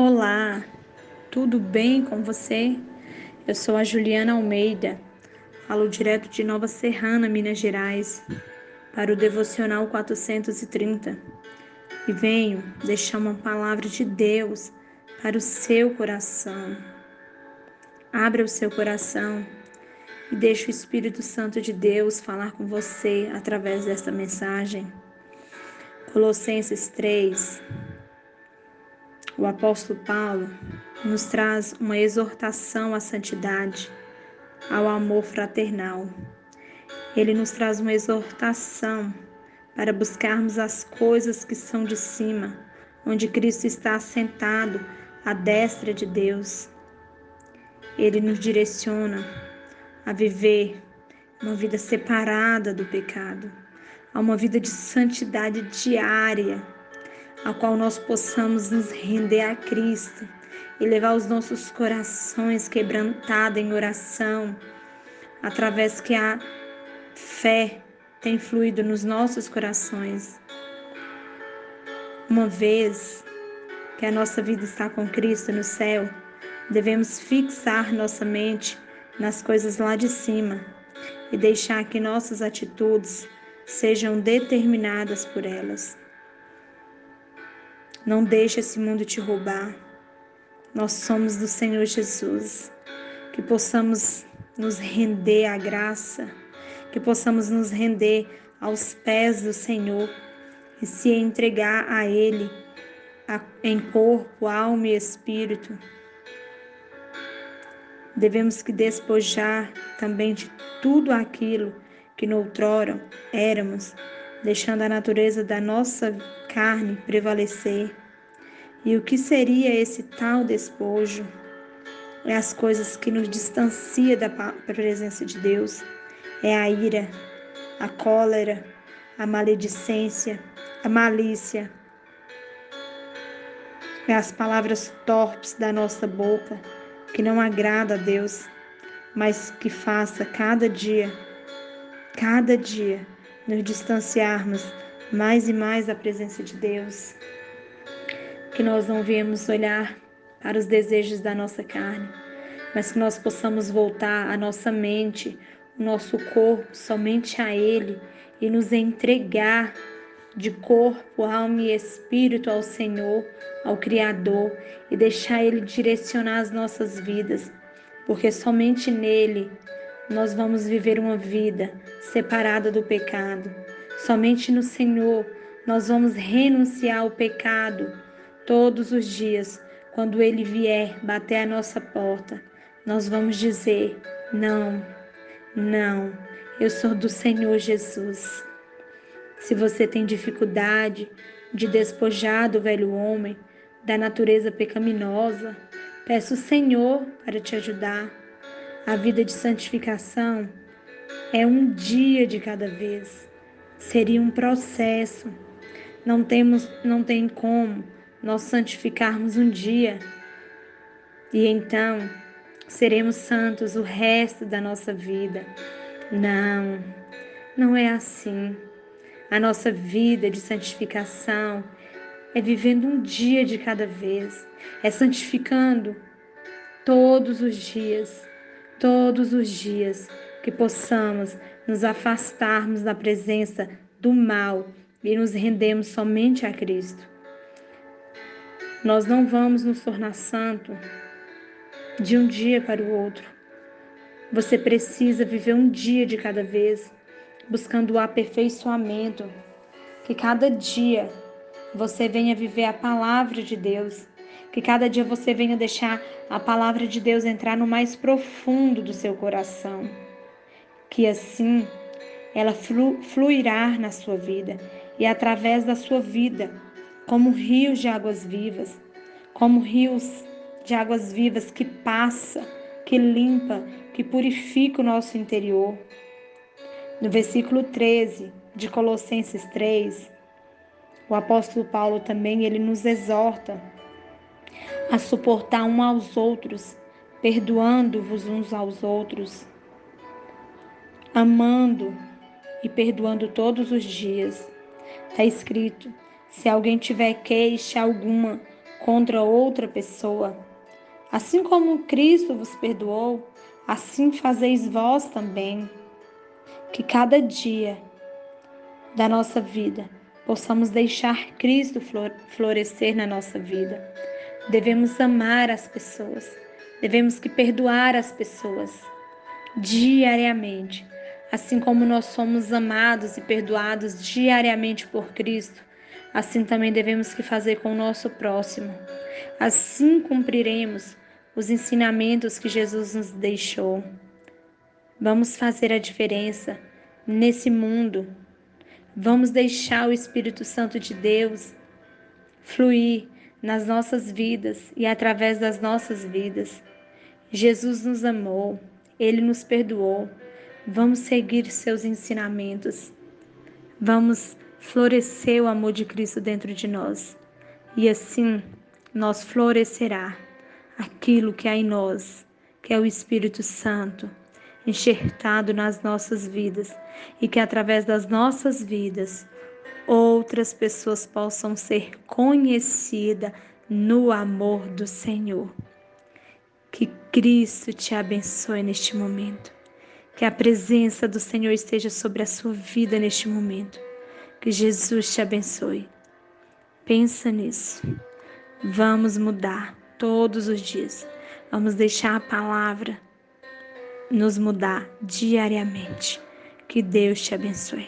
Olá, tudo bem com você? Eu sou a Juliana Almeida, falo direto de Nova Serrana, Minas Gerais, para o Devocional 430 e venho deixar uma palavra de Deus para o seu coração. Abra o seu coração e deixe o Espírito Santo de Deus falar com você através desta mensagem. Colossenses 3, o apóstolo Paulo nos traz uma exortação à santidade, ao amor fraternal. Ele nos traz uma exortação para buscarmos as coisas que são de cima, onde Cristo está assentado à destra de Deus. Ele nos direciona a viver uma vida separada do pecado, a uma vida de santidade diária a qual nós possamos nos render a Cristo e levar os nossos corações quebrantados em oração, através que a fé tem fluído nos nossos corações. Uma vez que a nossa vida está com Cristo no céu, devemos fixar nossa mente nas coisas lá de cima e deixar que nossas atitudes sejam determinadas por elas. Não deixe esse mundo te roubar. Nós somos do Senhor Jesus. Que possamos nos render à graça, que possamos nos render aos pés do Senhor e se entregar a Ele em corpo, alma e espírito. Devemos que despojar também de tudo aquilo que noutrora éramos, deixando a natureza da nossa carne prevalecer. E o que seria esse tal despojo? É as coisas que nos distancia da presença de Deus. É a ira, a cólera, a maledicência, a malícia. É as palavras torpes da nossa boca que não agrada a Deus, mas que faça cada dia, cada dia, nos distanciarmos mais e mais da presença de Deus. Que nós não viemos olhar para os desejos da nossa carne, mas que nós possamos voltar a nossa mente, o nosso corpo somente a Ele e nos entregar de corpo, alma e espírito ao Senhor, ao Criador e deixar Ele direcionar as nossas vidas, porque somente nele nós vamos viver uma vida separada do pecado. Somente no Senhor nós vamos renunciar ao pecado todos os dias. Quando Ele vier bater a nossa porta, nós vamos dizer: Não, não, eu sou do Senhor Jesus. Se você tem dificuldade de despojar do velho homem, da natureza pecaminosa, peço o Senhor para te ajudar. A vida de santificação é um dia de cada vez seria um processo. Não temos, não tem como nós santificarmos um dia e então seremos santos o resto da nossa vida. Não, não é assim. A nossa vida de santificação é vivendo um dia de cada vez, é santificando todos os dias, todos os dias que possamos nos afastarmos da presença do mal e nos rendemos somente a Cristo. Nós não vamos nos tornar santo de um dia para o outro. Você precisa viver um dia de cada vez, buscando o aperfeiçoamento, que cada dia você venha viver a palavra de Deus, que cada dia você venha deixar a palavra de Deus entrar no mais profundo do seu coração. Que assim ela flu, fluirá na sua vida e através da sua vida, como rios de águas vivas, como rios de águas vivas que passa, que limpa, que purifica o nosso interior. No versículo 13 de Colossenses 3, o apóstolo Paulo também ele nos exorta a suportar um aos outros, perdoando-vos uns aos outros amando e perdoando todos os dias. Está escrito: se alguém tiver queixa alguma contra outra pessoa. Assim como Cristo vos perdoou, assim fazeis vós também. Que cada dia da nossa vida possamos deixar Cristo florescer na nossa vida. Devemos amar as pessoas, devemos que perdoar as pessoas diariamente, assim como nós somos amados e perdoados diariamente por Cristo. Assim também devemos que fazer com o nosso próximo. Assim cumpriremos os ensinamentos que Jesus nos deixou. Vamos fazer a diferença nesse mundo. Vamos deixar o Espírito Santo de Deus fluir nas nossas vidas e através das nossas vidas. Jesus nos amou, ele nos perdoou. Vamos seguir seus ensinamentos. Vamos florescer o amor de Cristo dentro de nós. E assim nós florescerá aquilo que há em nós, que é o Espírito Santo, enxertado nas nossas vidas e que através das nossas vidas outras pessoas possam ser conhecidas no amor do Senhor. Que Cristo te abençoe neste momento. Que a presença do Senhor esteja sobre a sua vida neste momento. Que Jesus te abençoe. Pensa nisso. Vamos mudar todos os dias. Vamos deixar a palavra nos mudar diariamente. Que Deus te abençoe.